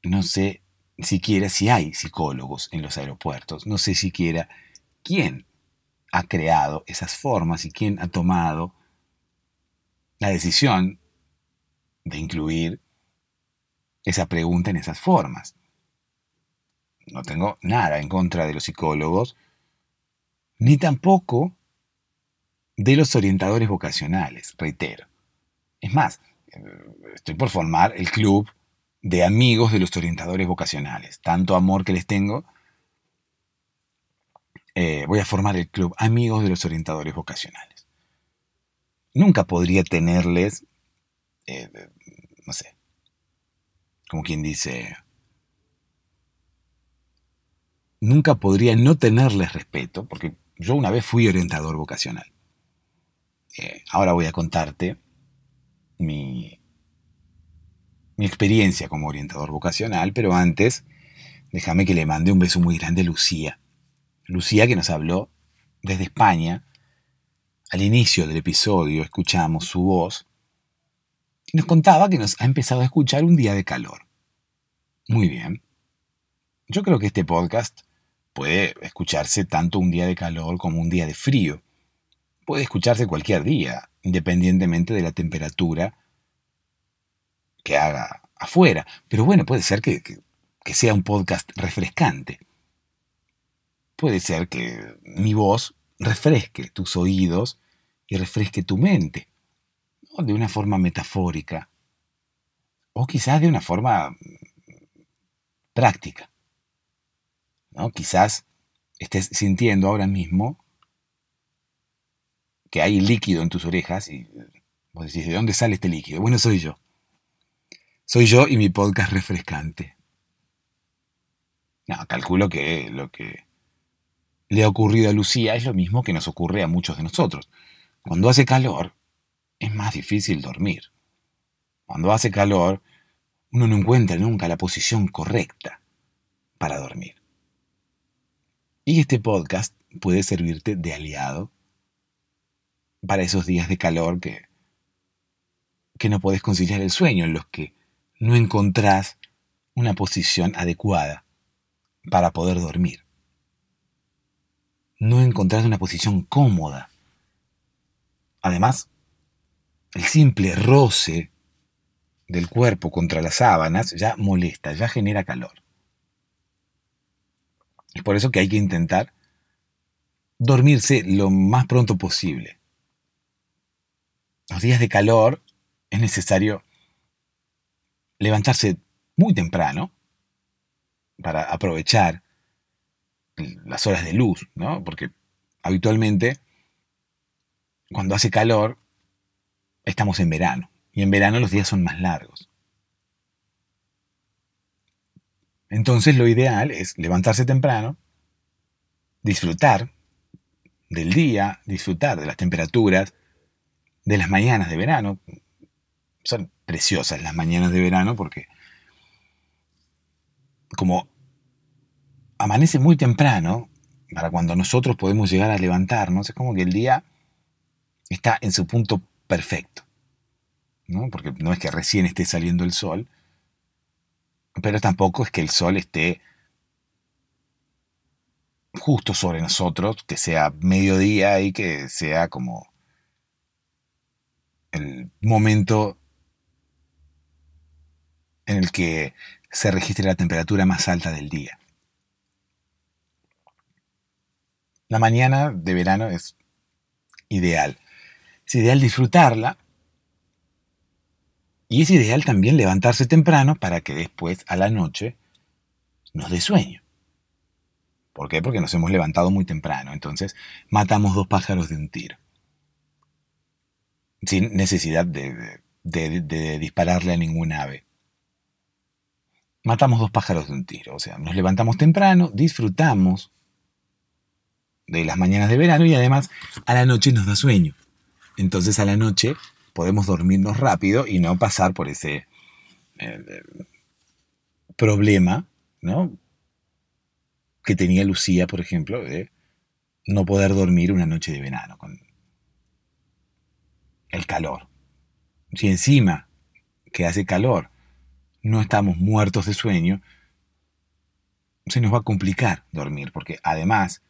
no sé siquiera si hay psicólogos en los aeropuertos, no sé siquiera quién ha creado esas formas y quién ha tomado la decisión de incluir esa pregunta en esas formas. No tengo nada en contra de los psicólogos, ni tampoco de los orientadores vocacionales, reitero. Es más, eh, estoy por formar el club de amigos de los orientadores vocacionales. Tanto amor que les tengo eh, voy a formar el club Amigos de los Orientadores Vocacionales. Nunca podría tenerles, eh, no sé, como quien dice, nunca podría no tenerles respeto, porque yo una vez fui orientador vocacional. Eh, ahora voy a contarte mi, mi experiencia como orientador vocacional, pero antes déjame que le mande un beso muy grande a Lucía Lucía que nos habló desde España. Al inicio del episodio escuchamos su voz y nos contaba que nos ha empezado a escuchar un día de calor. Muy bien. Yo creo que este podcast puede escucharse tanto un día de calor como un día de frío. Puede escucharse cualquier día, independientemente de la temperatura que haga afuera. Pero bueno, puede ser que, que sea un podcast refrescante puede ser que mi voz refresque tus oídos y refresque tu mente, de una forma metafórica, o quizás de una forma práctica. ¿no? Quizás estés sintiendo ahora mismo que hay líquido en tus orejas y vos decís, ¿de dónde sale este líquido? Bueno, soy yo. Soy yo y mi podcast refrescante. No, calculo que lo que le ha ocurrido a Lucía es lo mismo que nos ocurre a muchos de nosotros. Cuando hace calor, es más difícil dormir. Cuando hace calor, uno no encuentra nunca la posición correcta. para dormir. Y este podcast puede servirte de aliado para esos días de calor que, que no podés conciliar el sueño, en los que no encontrás una posición adecuada para poder dormir. No encontrás una posición cómoda. Además, el simple roce del cuerpo contra las sábanas ya molesta, ya genera calor. Es por eso que hay que intentar dormirse lo más pronto posible. Los días de calor es necesario levantarse muy temprano para aprovechar las horas de luz, ¿no? Porque habitualmente cuando hace calor estamos en verano y en verano los días son más largos. Entonces lo ideal es levantarse temprano, disfrutar del día, disfrutar de las temperaturas, de las mañanas de verano. Son preciosas las mañanas de verano porque como amanece muy temprano, para cuando nosotros podemos llegar a levantarnos, es como que el día está en su punto perfecto. ¿no? Porque no es que recién esté saliendo el sol, pero tampoco es que el sol esté justo sobre nosotros, que sea mediodía y que sea como el momento en el que se registre la temperatura más alta del día. La mañana de verano es ideal. Es ideal disfrutarla y es ideal también levantarse temprano para que después a la noche nos dé sueño. ¿Por qué? Porque nos hemos levantado muy temprano. Entonces matamos dos pájaros de un tiro. Sin necesidad de, dispararle a ningún ave. Matamos dos pájaros de un tiro. O sea, nos levantamos temprano, disfrutamos de las mañanas de verano y además a la noche nos da sueño. Entonces a la noche podemos dormirnos rápido y no pasar por ese eh, problema, ¿no? Que tenía Lucía, por ejemplo, de no poder dormir una noche de verano con el calor. Si encima que hace calor no estamos muertos de sueño, se nos va a complicar dormir, porque además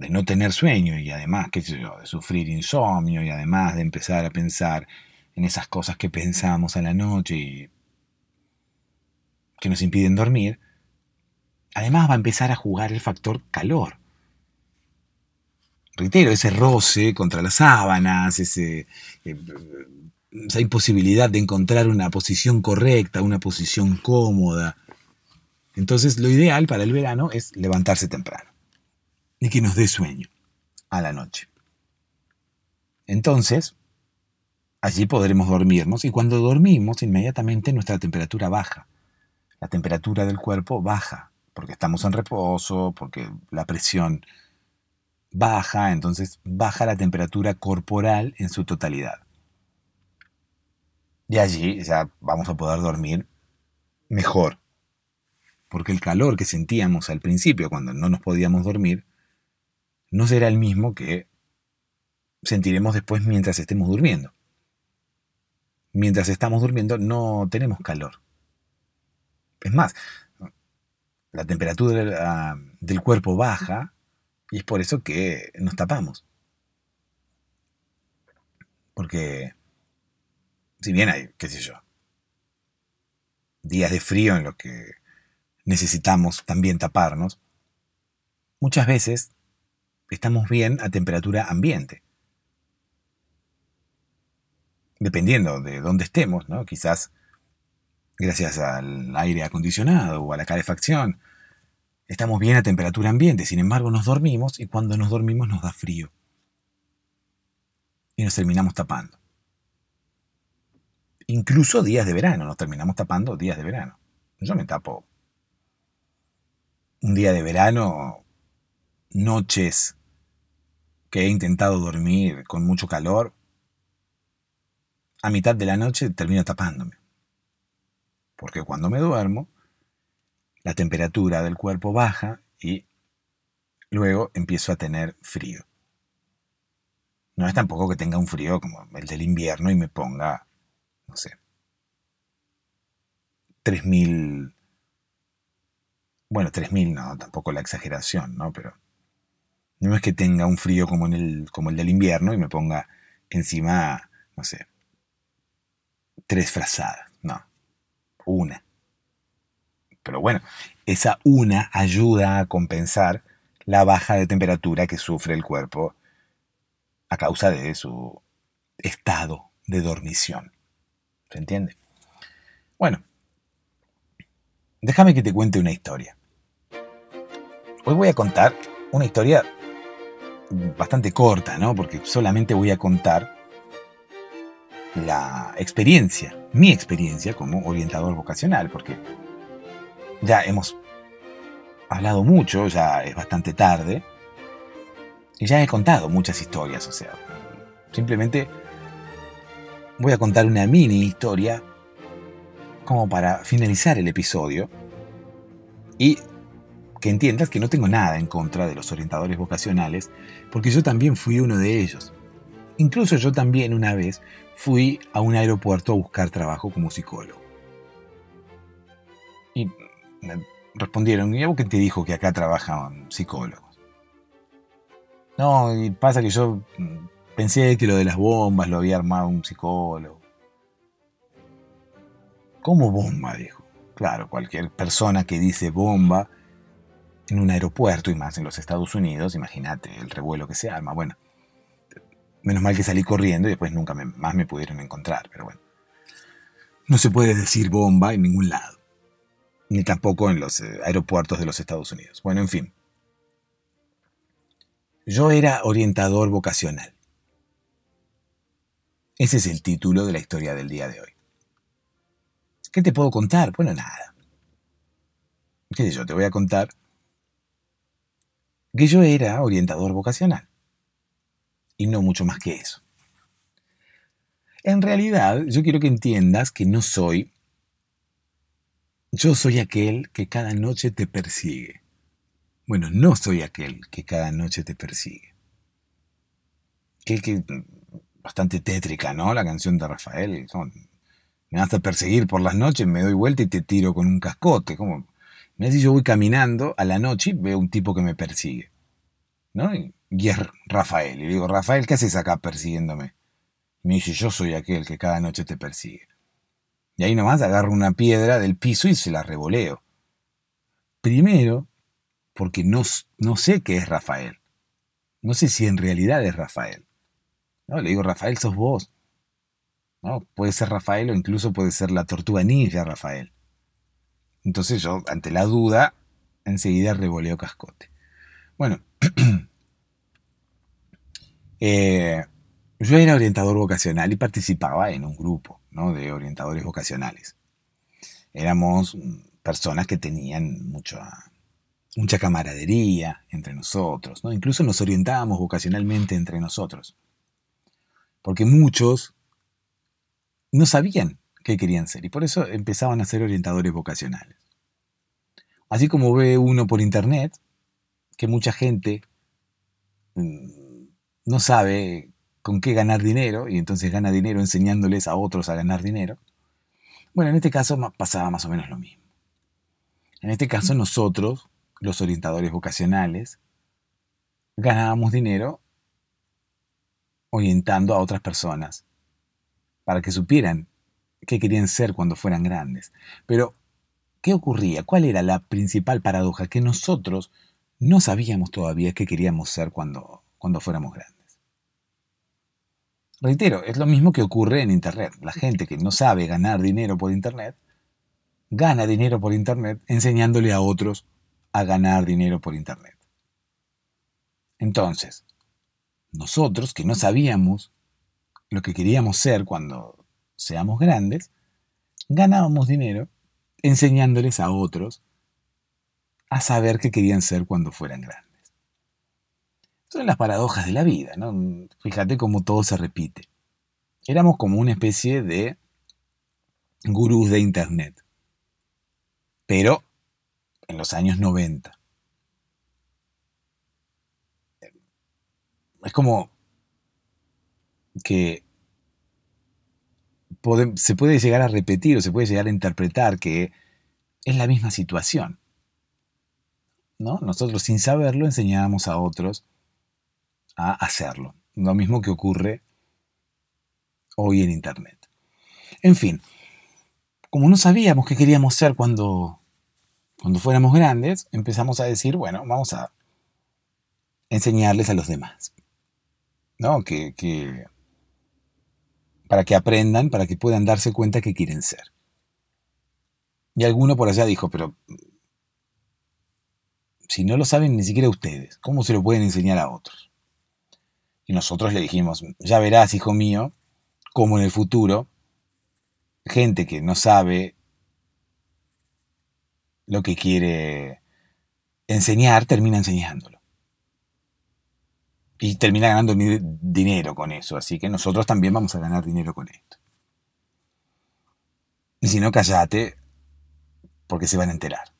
de no tener sueño y además, qué sé yo, de sufrir insomnio y además de empezar a pensar en esas cosas que pensamos a la noche y que nos impiden dormir, además va a empezar a jugar el factor calor. Reitero, ese roce contra las sábanas, ese, eh, esa imposibilidad de encontrar una posición correcta, una posición cómoda. Entonces lo ideal para el verano es levantarse temprano y que nos dé sueño a la noche. Entonces, allí podremos dormirnos y cuando dormimos inmediatamente nuestra temperatura baja. La temperatura del cuerpo baja porque estamos en reposo, porque la presión baja, entonces baja la temperatura corporal en su totalidad. Y allí ya vamos a poder dormir mejor, porque el calor que sentíamos al principio cuando no nos podíamos dormir no será el mismo que sentiremos después mientras estemos durmiendo. Mientras estamos durmiendo no tenemos calor. Es más, la temperatura del cuerpo baja y es por eso que nos tapamos. Porque, si bien hay, qué sé yo, días de frío en los que necesitamos también taparnos, muchas veces estamos bien a temperatura ambiente. Dependiendo de dónde estemos, ¿no? Quizás gracias al aire acondicionado o a la calefacción, estamos bien a temperatura ambiente, sin embargo nos dormimos y cuando nos dormimos nos da frío. Y nos terminamos tapando. Incluso días de verano, nos terminamos tapando días de verano. Yo me tapo un día de verano, noches que he intentado dormir con mucho calor, a mitad de la noche termino tapándome. Porque cuando me duermo, la temperatura del cuerpo baja y luego empiezo a tener frío. No es tampoco que tenga un frío como el del invierno y me ponga, no sé, 3000. Bueno, 3000 no, tampoco la exageración, ¿no? Pero no es que tenga un frío como, el, el del invierno y me ponga encima, no sé, tres frazadas, no, una. Pero bueno, esa una ayuda a compensar la baja de temperatura que sufre el cuerpo a causa de su estado de dormición. ¿Se entiende? Bueno, déjame que te cuente una historia. Hoy voy a contar una historia bastante corta, ¿no? Porque solamente voy a contar la experiencia, mi experiencia como orientador vocacional, porque ya hemos hablado mucho, ya es bastante tarde, y ya he contado muchas historias, o sea, simplemente voy a contar una mini historia como para finalizar el episodio y que entiendas que no tengo nada en contra de los orientadores vocacionales, porque yo también fui uno de ellos. Incluso yo también una vez fui a un aeropuerto a buscar trabajo como psicólogo. Y me respondieron, ¿y algo que te dijo que acá trabajan psicólogos? No, y pasa que yo pensé que lo de las bombas lo había armado un psicólogo. ¿Cómo bomba? dijo. Claro, cualquier persona que dice bomba en un aeropuerto y más en los Estados Unidos, imagínate el revuelo que se arma. Bueno, menos mal que salí corriendo y después nunca más me pudieron encontrar, pero bueno. No se puede decir bomba en ningún lado, ni tampoco en los eh, aeropuertos de los Estados Unidos. Bueno, en fin. Yo era orientador vocacional. Ese es el título de la historia del día de hoy. ¿Qué te puedo contar? Bueno, nada. ¿Qué sé yo? Te voy a contar que yo era orientador vocacional. Y no mucho más que eso. En realidad, yo quiero que entiendas que no soy... Yo soy aquel que cada noche te persigue. Bueno, no soy aquel que cada noche te persigue. Que, que bastante tétrica, ¿no? La canción de Rafael. me vas a perseguir por las noches, me doy vuelta y te tiro con un cascote. Como, me si yo voy caminando a la noche y veo un tipo que me persigue. ¿No? Y, es Rafael. Y le digo, Rafael, ¿qué haces acá persiguiéndome? Me dice, yo soy aquel que cada noche te persigue. Y ahí nomás agarro una piedra del piso y se la revoleo. Primero, porque no, no sé qué es Rafael. No sé si en realidad es Rafael. ¿No? Le digo, Rafael, sos vos. ¿No? Puede ser Rafael o incluso puede ser la tortuga ninja Rafael. Entonces yo, ante la duda, enseguida revoleo cascote. Bueno, eh, yo era orientador vocacional y participaba en un grupo de orientadores vocacionales. Éramos personas que tenían mucha, mucha camaradería entre nosotros, ¿no? incluso nos orientábamos vocacionalmente entre nosotros porque muchos no sabían qué querían ser y por eso empezaban a ser orientadores vocacionales. Así como ve uno por internet que mucha gente mm, no sabe con qué ganar dinero y entonces gana dinero enseñándoles a otros a ganar dinero. Bueno, en este caso pasaba más o menos lo mismo. En este caso nosotros, los orientadores vocacionales, ganábamos dinero orientando a otras personas para que supieran qué querían ser cuando fueran grandes. Pero, ¿qué ocurría? ¿Cuál era la principal paradoja? Que nosotros no sabíamos todavía qué queríamos ser cuando, cuando fuéramos grandes. Reitero, es lo mismo que ocurre en Internet. La gente que no sabe ganar dinero por Internet, gana dinero por Internet enseñándole a otros a ganar dinero por Internet. Entonces, nosotros que no sabíamos lo que queríamos ser cuando seamos grandes, ganábamos dinero enseñándoles a otros a saber qué querían ser cuando fueran grandes. Son las paradojas de la vida, ¿no? Fíjate cómo todo se repite. Éramos como una especie de gurús de Internet. Pero en los años 90. Es como que se puede llegar a repetir o se puede llegar a interpretar que es la misma situación. ¿no? Nosotros sin saberlo enseñábamos a otros a hacerlo. Lo mismo que ocurre hoy en Internet. En fin, como no sabíamos qué queríamos ser cuando, cuando fuéramos grandes, empezamos a decir, bueno, vamos a enseñarles a los demás. ¿No? Que, que, para que aprendan, para que puedan darse cuenta que quieren ser. Y alguno por allá dijo, pero si no lo saben ni siquiera ustedes, ¿cómo se lo pueden enseñar a otros? Y nosotros le dijimos, ya verás, hijo mío, cómo en el futuro, gente que no sabe lo que quiere enseñar, termina enseñándolo. Y termina ganando dinero con eso, así que nosotros también vamos a ganar dinero con esto. Y si no, callate, porque se van a enterar.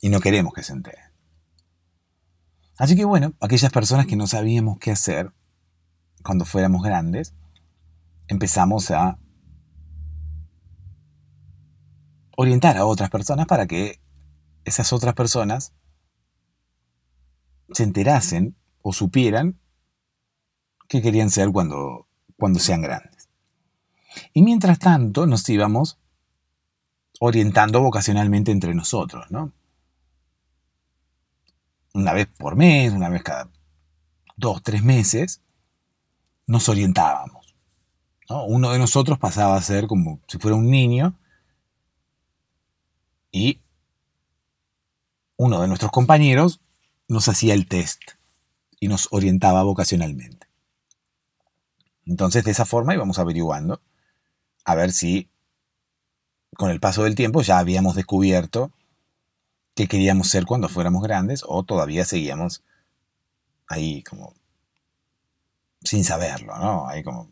Y no queremos que se enteren. Así que bueno, aquellas personas que no sabíamos qué hacer cuando fuéramos grandes, empezamos a orientar a otras personas para que esas otras personas se enterasen o supieran qué querían ser cuando, cuando sean grandes. Y mientras tanto nos íbamos orientando vocacionalmente entre nosotros, ¿no? Una vez por mes, una vez cada dos, tres meses, nos orientábamos. Uno de nosotros pasaba a ser como si fuera un niño y uno de nuestros compañeros nos hacía el test y nos orientaba vocacionalmente. Entonces de esa forma íbamos averiguando a ver si con el paso del tiempo ya habíamos descubierto qué queríamos ser cuando fuéramos grandes o todavía seguíamos ahí como sin saberlo, ¿no? Ahí como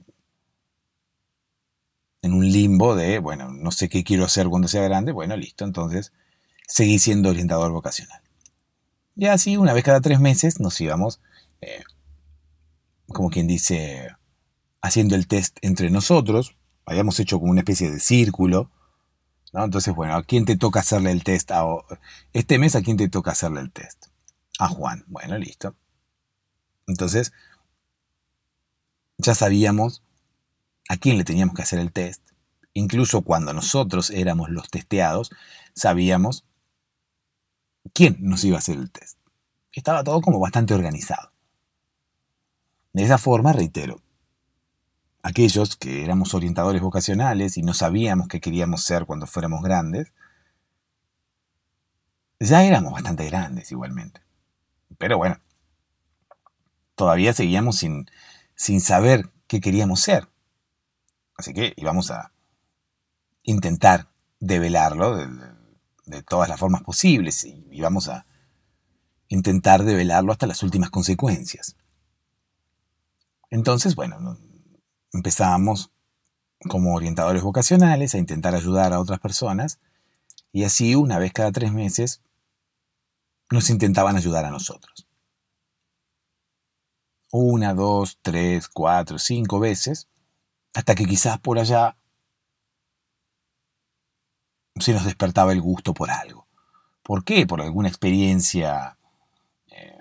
en un limbo de, bueno, no sé qué quiero hacer cuando sea grande, bueno, listo, entonces seguí siendo orientador vocacional. Y así, una vez cada tres meses, nos íbamos, eh, como quien dice, haciendo el test entre nosotros. Habíamos hecho como una especie de círculo. Entonces, bueno, ¿a quién te toca hacerle el test? este mes, ¿a quién te toca hacerle el test? A Juan. Bueno, listo. Entonces, ya sabíamos a quién le teníamos que hacer el test. Incluso cuando nosotros éramos los testeados, sabíamos quién nos iba a hacer el test. Estaba todo como bastante organizado. De esa forma, reitero, aquellos que éramos orientadores vocacionales y no sabíamos qué queríamos ser cuando fuéramos grandes, ya éramos bastante grandes igualmente. Pero bueno, todavía seguíamos sin, sin saber qué queríamos ser. Así que íbamos a intentar develarlo de, todas las formas posibles y íbamos a intentar develarlo hasta las últimas consecuencias. Entonces, bueno, empezábamos como orientadores vocacionales a intentar ayudar a otras personas y así una vez cada tres meses nos intentaban ayudar a nosotros una, dos, tres, cuatro, cinco veces, hasta que quizás por allá se nos despertaba el gusto por algo. ¿Por qué? Por alguna experiencia eh,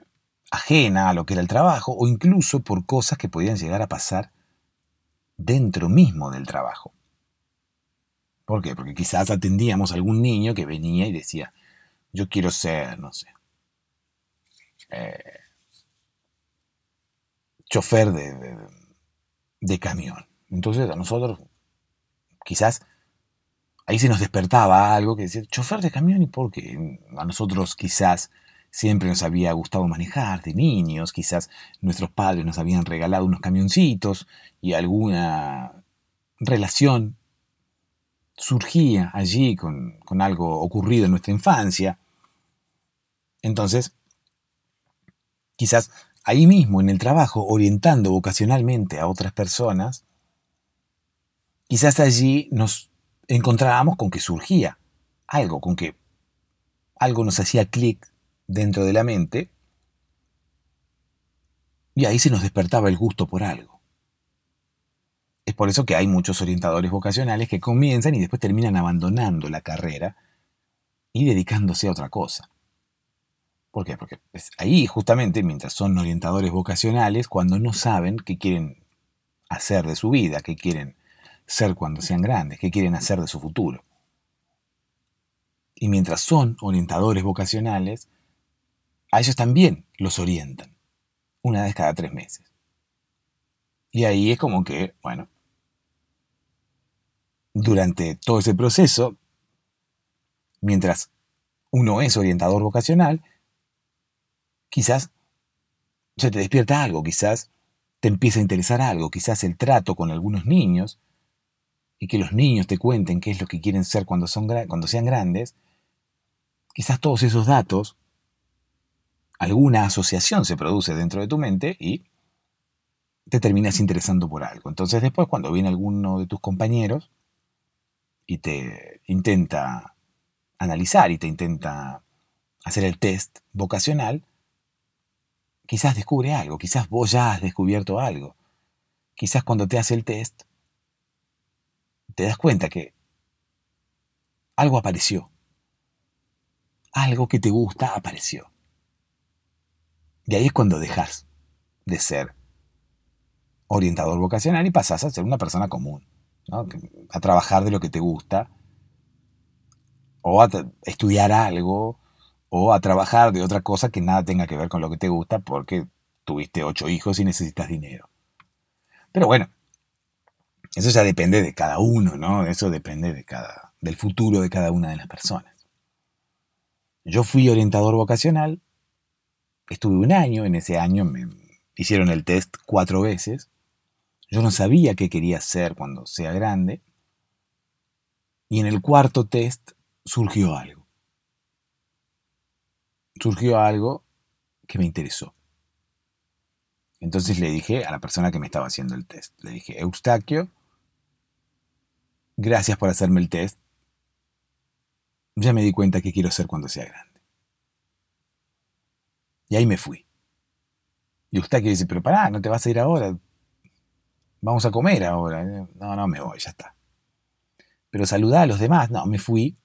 ajena a lo que era el trabajo o incluso por cosas que podían llegar a pasar dentro mismo del trabajo. ¿Por qué? Porque quizás atendíamos a algún niño que venía y decía, yo quiero ser, no sé, eh, chofer de, camión. Entonces a nosotros quizás ahí se nos despertaba algo que decía, chofer de camión y por qué a nosotros quizás siempre nos había gustado manejar de niños, quizás nuestros padres nos habían regalado unos camioncitos y alguna relación surgía allí con, con algo ocurrido en nuestra infancia. Entonces, quizás ahí mismo en el trabajo, orientando vocacionalmente a otras personas, quizás allí nos encontrábamos con que surgía algo, con que algo nos hacía clic dentro de la mente y ahí se nos despertaba el gusto por algo. Es por eso que hay muchos orientadores vocacionales que comienzan y después terminan abandonando la carrera y dedicándose a otra cosa. ¿Por qué? Porque ahí justamente, mientras son orientadores vocacionales, cuando no saben qué quieren hacer de su vida, qué quieren ser cuando sean grandes, qué quieren hacer de su futuro. Y mientras son orientadores vocacionales, a ellos también los orientan, una vez cada tres meses. Y ahí es como que, bueno, durante todo ese proceso, mientras uno es orientador vocacional, quizás se te despierta algo, quizás te empieza a interesar algo, quizás el trato con algunos niños, y que los niños te cuenten qué es lo que quieren ser cuando, son, cuando sean grandes, quizás todos esos datos, alguna asociación se produce dentro de tu mente y te terminas interesando por algo. Entonces después cuando viene alguno de tus compañeros y te intenta analizar y te intenta hacer el test vocacional, quizás descubre algo, quizás vos ya has descubierto algo. Quizás cuando te hace el test, te das cuenta que algo apareció. Algo que te gusta apareció. Y ahí es cuando dejas de ser orientador vocacional y pasas a ser una persona común, a trabajar de lo que te gusta, o a estudiar algo, o a trabajar de otra cosa que nada tenga que ver con lo que te gusta porque tuviste ocho hijos y necesitas dinero. Pero bueno, eso ya depende de cada uno, ¿no? Eso depende del futuro de cada una de las personas. Yo fui orientador vocacional, estuve un año, en ese año me hicieron el test cuatro veces. Yo no sabía qué quería hacer cuando sea grande. Y en el cuarto test surgió algo surgió algo que me interesó. Entonces le dije a la persona que me estaba haciendo el test, le dije, Eustaquio, gracias por hacerme el test. Ya me di cuenta que quiero ser cuando sea grande. Y ahí me fui. Y Eustaquio dice, pero pará, no te vas a ir ahora. Vamos a comer ahora. No, no me voy, ya está. Pero saludá a los demás. No, me fui.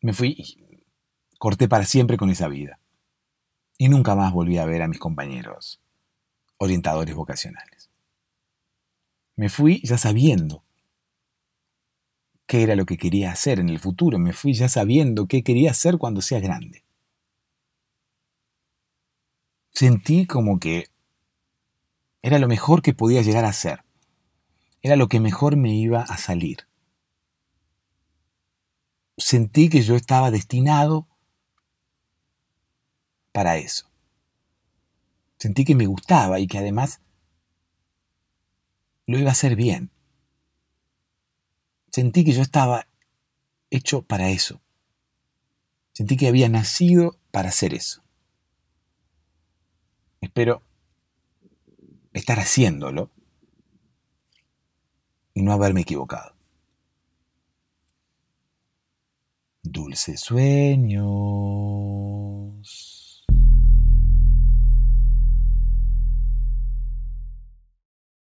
Me fui y corté para siempre con esa vida. Y nunca más volví a ver a mis compañeros orientadores vocacionales. Me fui ya sabiendo qué era lo que quería hacer en el futuro, me fui ya sabiendo qué quería hacer cuando sea grande. Sentí como que era lo mejor que podía llegar a ser, era lo que mejor me iba a salir. Sentí que yo estaba destinado para eso. Sentí que me gustaba y que además lo iba a hacer bien. Sentí que yo estaba hecho para eso. Sentí que había nacido para hacer eso. Espero estar haciéndolo y no haberme equivocado. Dulces sueños.